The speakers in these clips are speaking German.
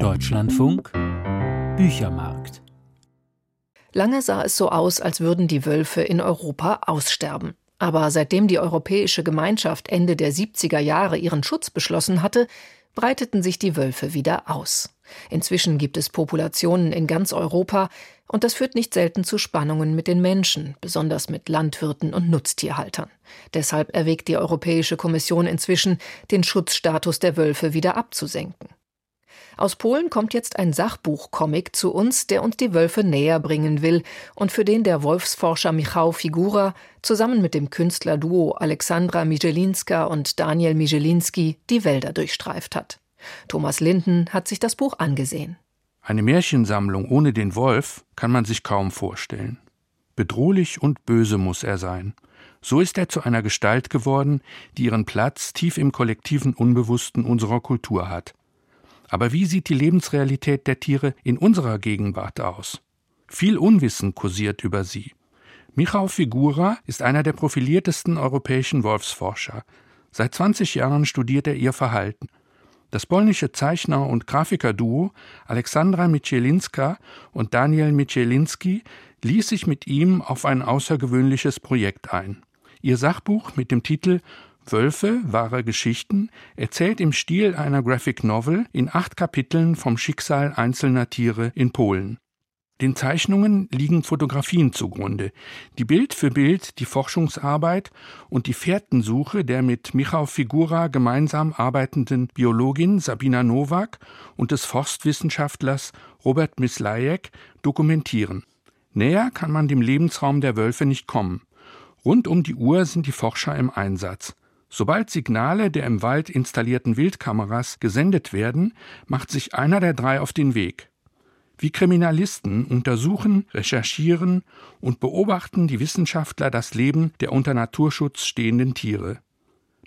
Deutschlandfunk Büchermarkt. Lange sah es so aus, als würden die Wölfe in Europa aussterben. Aber seitdem die Europäische Gemeinschaft Ende der 70er Jahre ihren Schutz beschlossen hatte, breiteten sich die Wölfe wieder aus. Inzwischen gibt es Populationen in ganz Europa, und das führt nicht selten zu Spannungen mit den Menschen, besonders mit Landwirten und Nutztierhaltern. Deshalb erwägt die Europäische Kommission inzwischen, den Schutzstatus der Wölfe wieder abzusenken. Aus Polen kommt jetzt ein Sachbuchcomic zu uns, der uns die Wölfe näher bringen will und für den der Wolfsforscher Michał Figura zusammen mit dem Künstlerduo Alexandra Mijelinska und Daniel Mijelinski die Wälder durchstreift hat. Thomas Linden hat sich das Buch angesehen. Eine Märchensammlung ohne den Wolf kann man sich kaum vorstellen. Bedrohlich und böse muss er sein. So ist er zu einer Gestalt geworden, die ihren Platz tief im kollektiven Unbewussten unserer Kultur hat. Aber wie sieht die Lebensrealität der Tiere in unserer Gegenwart aus? Viel Unwissen kursiert über sie. Michał Figura ist einer der profiliertesten europäischen Wolfsforscher. Seit 20 Jahren studiert er ihr Verhalten. Das polnische Zeichner- und Grafikerduo Alexandra Michelinska und Daniel Michelinski ließ sich mit ihm auf ein außergewöhnliches Projekt ein. Ihr Sachbuch mit dem Titel Wölfe, wahre Geschichten erzählt im Stil einer Graphic Novel in acht Kapiteln vom Schicksal einzelner Tiere in Polen. Den Zeichnungen liegen Fotografien zugrunde, die Bild für Bild die Forschungsarbeit und die Fährtensuche der mit Michał Figura gemeinsam arbeitenden Biologin Sabina Nowak und des Forstwissenschaftlers Robert Mislajek dokumentieren. Näher kann man dem Lebensraum der Wölfe nicht kommen. Rund um die Uhr sind die Forscher im Einsatz. Sobald Signale der im Wald installierten Wildkameras gesendet werden, macht sich einer der drei auf den Weg. Wie Kriminalisten untersuchen, recherchieren und beobachten die Wissenschaftler das Leben der unter Naturschutz stehenden Tiere.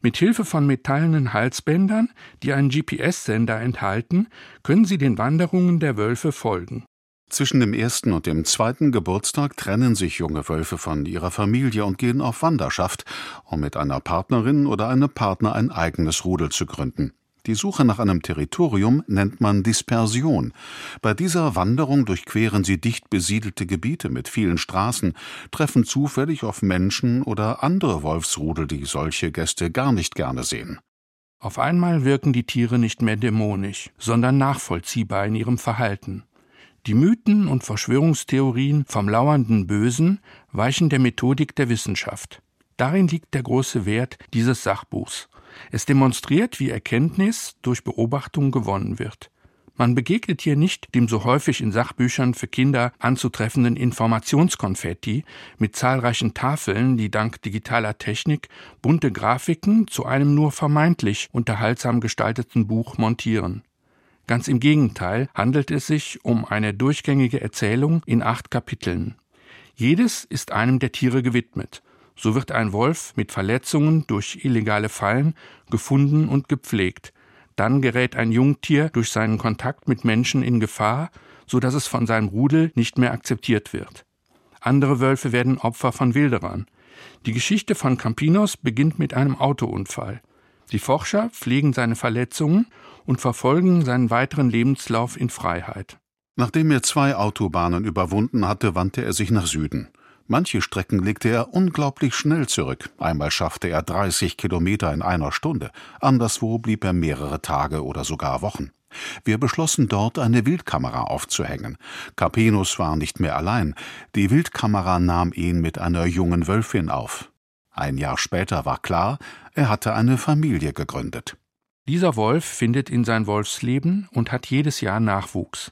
Mit Hilfe von metallenen Halsbändern, die einen GPS-Sender enthalten, können sie den Wanderungen der Wölfe folgen. Zwischen dem ersten und dem zweiten Geburtstag trennen sich junge Wölfe von ihrer Familie und gehen auf Wanderschaft, um mit einer Partnerin oder einem Partner ein eigenes Rudel zu gründen. Die Suche nach einem Territorium nennt man Dispersion. Bei dieser Wanderung durchqueren sie dicht besiedelte Gebiete mit vielen Straßen, treffen zufällig auf Menschen oder andere Wolfsrudel, die solche Gäste gar nicht gerne sehen. Auf einmal wirken die Tiere nicht mehr dämonisch, sondern nachvollziehbar in ihrem Verhalten. Die Mythen und Verschwörungstheorien vom lauernden Bösen weichen der Methodik der Wissenschaft. Darin liegt der große Wert dieses Sachbuchs. Es demonstriert, wie Erkenntnis durch Beobachtung gewonnen wird. Man begegnet hier nicht dem so häufig in Sachbüchern für Kinder anzutreffenden Informationskonfetti mit zahlreichen Tafeln, die dank digitaler Technik bunte Grafiken zu einem nur vermeintlich unterhaltsam gestalteten Buch montieren. Ganz im Gegenteil handelt es sich um eine durchgängige Erzählung in acht Kapiteln. Jedes ist einem der Tiere gewidmet. So wird ein Wolf mit Verletzungen durch illegale Fallen gefunden und gepflegt. Dann gerät ein Jungtier durch seinen Kontakt mit Menschen in Gefahr, so dass es von seinem Rudel nicht mehr akzeptiert wird. Andere Wölfe werden Opfer von Wilderern. Die Geschichte von Campinos beginnt mit einem Autounfall. Die Forscher pflegen seine Verletzungen und verfolgen seinen weiteren Lebenslauf in Freiheit. Nachdem er zwei Autobahnen überwunden hatte, wandte er sich nach Süden. Manche Strecken legte er unglaublich schnell zurück. Einmal schaffte er 30 Kilometer in einer Stunde. Anderswo blieb er mehrere Tage oder sogar Wochen. Wir beschlossen dort eine Wildkamera aufzuhängen. Capenus war nicht mehr allein. Die Wildkamera nahm ihn mit einer jungen Wölfin auf. Ein Jahr später war klar, er hatte eine Familie gegründet. Dieser Wolf findet in sein Wolfsleben und hat jedes Jahr Nachwuchs.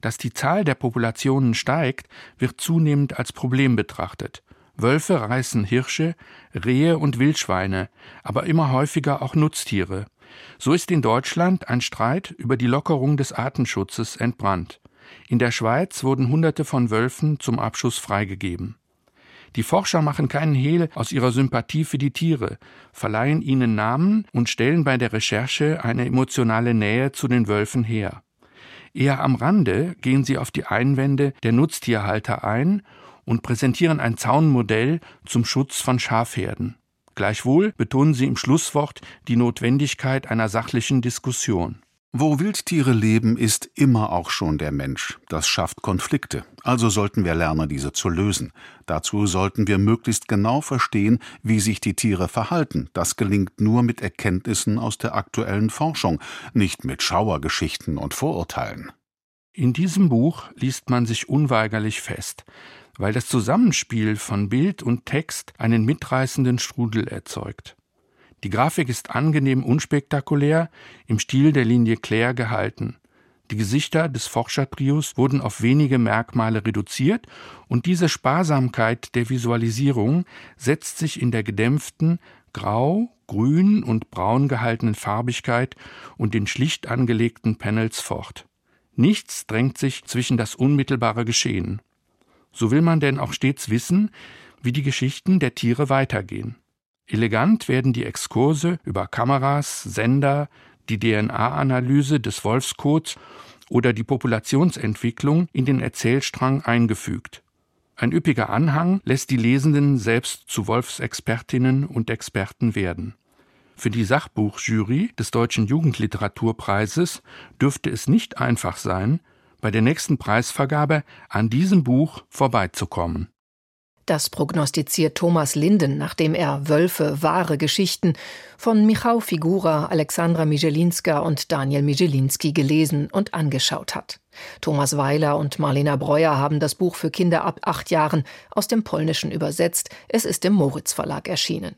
Dass die Zahl der Populationen steigt, wird zunehmend als Problem betrachtet. Wölfe reißen Hirsche, Rehe und Wildschweine, aber immer häufiger auch Nutztiere. So ist in Deutschland ein Streit über die Lockerung des Artenschutzes entbrannt. In der Schweiz wurden Hunderte von Wölfen zum Abschuss freigegeben. Die Forscher machen keinen Hehl aus ihrer Sympathie für die Tiere, verleihen ihnen Namen und stellen bei der Recherche eine emotionale Nähe zu den Wölfen her. Eher am Rande gehen sie auf die Einwände der Nutztierhalter ein und präsentieren ein Zaunmodell zum Schutz von Schafherden. Gleichwohl betonen sie im Schlusswort die Notwendigkeit einer sachlichen Diskussion. Wo Wildtiere leben, ist immer auch schon der Mensch. Das schafft Konflikte. Also sollten wir lernen, diese zu lösen. Dazu sollten wir möglichst genau verstehen, wie sich die Tiere verhalten. Das gelingt nur mit Erkenntnissen aus der aktuellen Forschung, nicht mit Schauergeschichten und Vorurteilen. In diesem Buch liest man sich unweigerlich fest, weil das Zusammenspiel von Bild und Text einen mitreißenden Strudel erzeugt. Die Grafik ist angenehm unspektakulär, im Stil der Linie Claire gehalten. Die Gesichter des Forschertrios wurden auf wenige Merkmale reduziert und diese Sparsamkeit der Visualisierung setzt sich in der gedämpften, grau, grün und braun gehaltenen Farbigkeit und den schlicht angelegten Panels fort. Nichts drängt sich zwischen das unmittelbare Geschehen. So will man denn auch stets wissen, wie die Geschichten der Tiere weitergehen. Elegant werden die Exkurse über Kameras, Sender, die DNA-Analyse des Wolfskots oder die Populationsentwicklung in den Erzählstrang eingefügt. Ein üppiger Anhang lässt die Lesenden selbst zu Wolfsexpertinnen und Experten werden. Für die Sachbuchjury des Deutschen Jugendliteraturpreises dürfte es nicht einfach sein, bei der nächsten Preisvergabe an diesem Buch vorbeizukommen. Das prognostiziert Thomas Linden, nachdem er Wölfe, wahre Geschichten von Michał Figura, Alexandra Mijelinska und Daniel Mijelinski gelesen und angeschaut hat. Thomas Weiler und Marlena Breuer haben das Buch für Kinder ab acht Jahren aus dem Polnischen übersetzt. Es ist im Moritz Verlag erschienen.